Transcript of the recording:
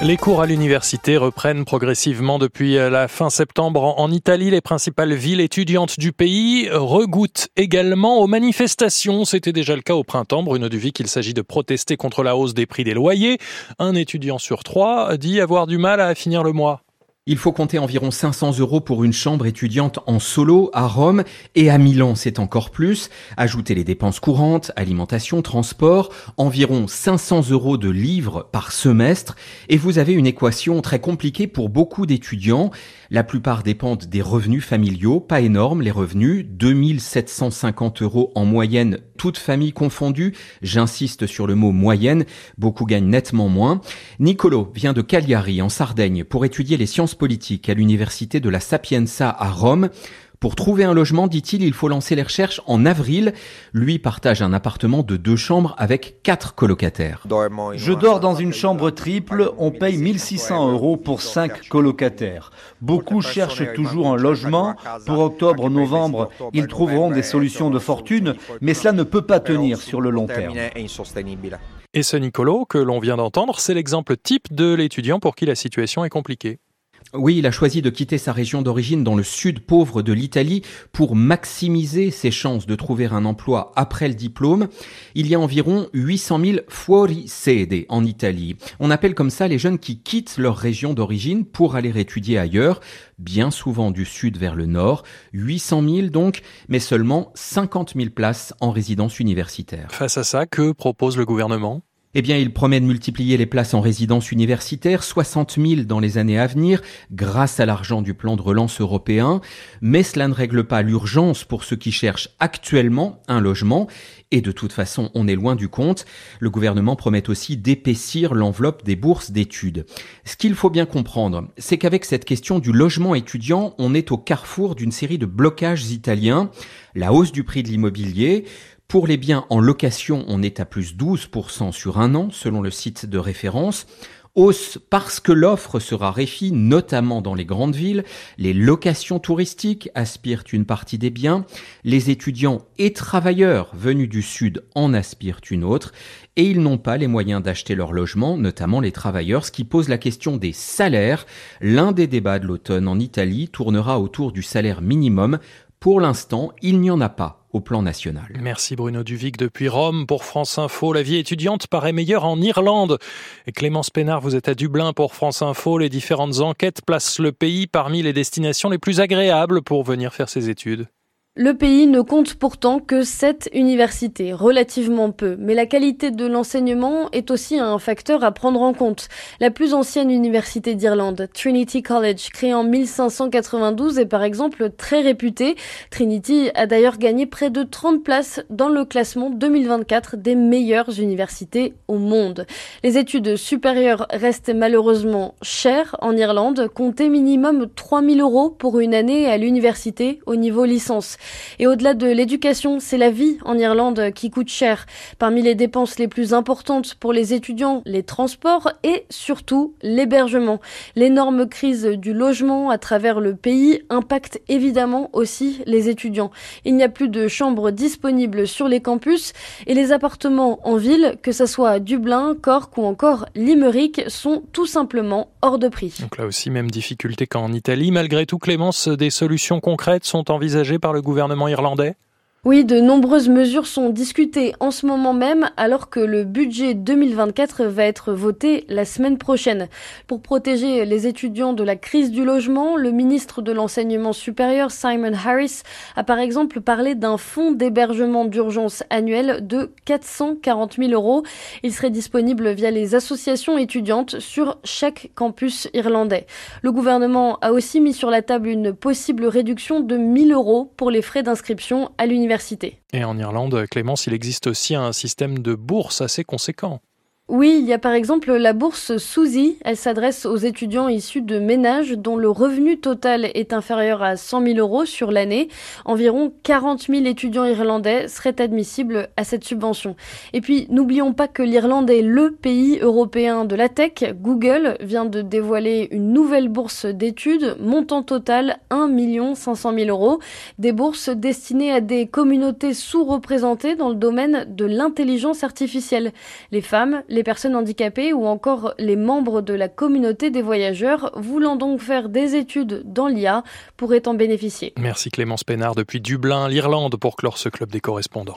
Les cours à l'université reprennent progressivement depuis la fin septembre en Italie. Les principales villes étudiantes du pays regouttent également aux manifestations. C'était déjà le cas au printemps. Bruno Duvic, il s'agit de protester contre la hausse des prix des loyers. Un étudiant sur trois dit avoir du mal à finir le mois. Il faut compter environ 500 euros pour une chambre étudiante en solo à Rome et à Milan, c'est encore plus. Ajoutez les dépenses courantes, alimentation, transport, environ 500 euros de livres par semestre et vous avez une équation très compliquée pour beaucoup d'étudiants. La plupart dépendent des revenus familiaux, pas énormes les revenus, 2750 euros en moyenne, toute famille confondue. J'insiste sur le mot moyenne, beaucoup gagnent nettement moins. Nicolo vient de Cagliari en Sardaigne pour étudier les sciences politique à l'université de la Sapienza à Rome. Pour trouver un logement, dit-il, il faut lancer les recherches en avril. Lui partage un appartement de deux chambres avec quatre colocataires. Je dors dans une chambre triple, on paye 1600 euros pour cinq colocataires. Beaucoup cherchent toujours un logement. Pour octobre-novembre, ils trouveront des solutions de fortune, mais cela ne peut pas tenir sur le long terme. Et ce Nicolo que l'on vient d'entendre, c'est l'exemple type de l'étudiant pour qui la situation est compliquée. Oui, il a choisi de quitter sa région d'origine dans le sud pauvre de l'Italie pour maximiser ses chances de trouver un emploi après le diplôme. Il y a environ 800 000 fuori sede en Italie. On appelle comme ça les jeunes qui quittent leur région d'origine pour aller étudier ailleurs, bien souvent du sud vers le nord. 800 000 donc, mais seulement 50 000 places en résidence universitaire. Face à ça, que propose le gouvernement? Eh bien, il promet de multiplier les places en résidence universitaire, 60 000 dans les années à venir, grâce à l'argent du plan de relance européen. Mais cela ne règle pas l'urgence pour ceux qui cherchent actuellement un logement. Et de toute façon, on est loin du compte. Le gouvernement promet aussi d'épaissir l'enveloppe des bourses d'études. Ce qu'il faut bien comprendre, c'est qu'avec cette question du logement étudiant, on est au carrefour d'une série de blocages italiens. La hausse du prix de l'immobilier, pour les biens en location, on est à plus 12% sur un an, selon le site de référence. Hausse parce que l'offre se raréfie, notamment dans les grandes villes. Les locations touristiques aspirent une partie des biens. Les étudiants et travailleurs venus du Sud en aspirent une autre. Et ils n'ont pas les moyens d'acheter leur logement, notamment les travailleurs, ce qui pose la question des salaires. L'un des débats de l'automne en Italie tournera autour du salaire minimum. Pour l'instant, il n'y en a pas plan national. Merci Bruno Duvic depuis Rome pour France Info. La vie étudiante paraît meilleure en Irlande. Clémence Pénard, vous êtes à Dublin pour France Info. Les différentes enquêtes placent le pays parmi les destinations les plus agréables pour venir faire ses études. Le pays ne compte pourtant que sept universités, relativement peu, mais la qualité de l'enseignement est aussi un facteur à prendre en compte. La plus ancienne université d'Irlande, Trinity College, créée en 1592, est par exemple très réputée. Trinity a d'ailleurs gagné près de 30 places dans le classement 2024 des meilleures universités au monde. Les études supérieures restent malheureusement chères en Irlande, comptez minimum 3000 euros pour une année à l'université au niveau licence. Et au-delà de l'éducation, c'est la vie en Irlande qui coûte cher. Parmi les dépenses les plus importantes pour les étudiants, les transports et surtout l'hébergement. L'énorme crise du logement à travers le pays impacte évidemment aussi les étudiants. Il n'y a plus de chambres disponibles sur les campus et les appartements en ville, que ce soit Dublin, Cork ou encore Limerick, sont tout simplement hors de prix. Donc là aussi, même difficulté qu'en Italie. Malgré tout, Clémence, des solutions concrètes sont envisagées par le gouvernement irlandais? Oui, de nombreuses mesures sont discutées en ce moment même alors que le budget 2024 va être voté la semaine prochaine. Pour protéger les étudiants de la crise du logement, le ministre de l'enseignement supérieur Simon Harris a par exemple parlé d'un fonds d'hébergement d'urgence annuel de 440 000 euros. Il serait disponible via les associations étudiantes sur chaque campus irlandais. Le gouvernement a aussi mis sur la table une possible réduction de 1000 euros pour les frais d'inscription à l'université et en Irlande, Clémence, il existe aussi un système de bourse assez conséquent. Oui, il y a par exemple la bourse Suzy. Elle s'adresse aux étudiants issus de ménages dont le revenu total est inférieur à 100 000 euros sur l'année. Environ 40 000 étudiants irlandais seraient admissibles à cette subvention. Et puis, n'oublions pas que l'Irlande est le pays européen de la tech. Google vient de dévoiler une nouvelle bourse d'études, montant total 1 500 000 euros. Des bourses destinées à des communautés sous-représentées dans le domaine de l'intelligence artificielle. Les femmes, les personnes handicapées ou encore les membres de la communauté des voyageurs voulant donc faire des études dans l'IA pourraient en bénéficier. Merci Clémence Pénard depuis Dublin, l'Irlande, pour clore ce club des correspondants.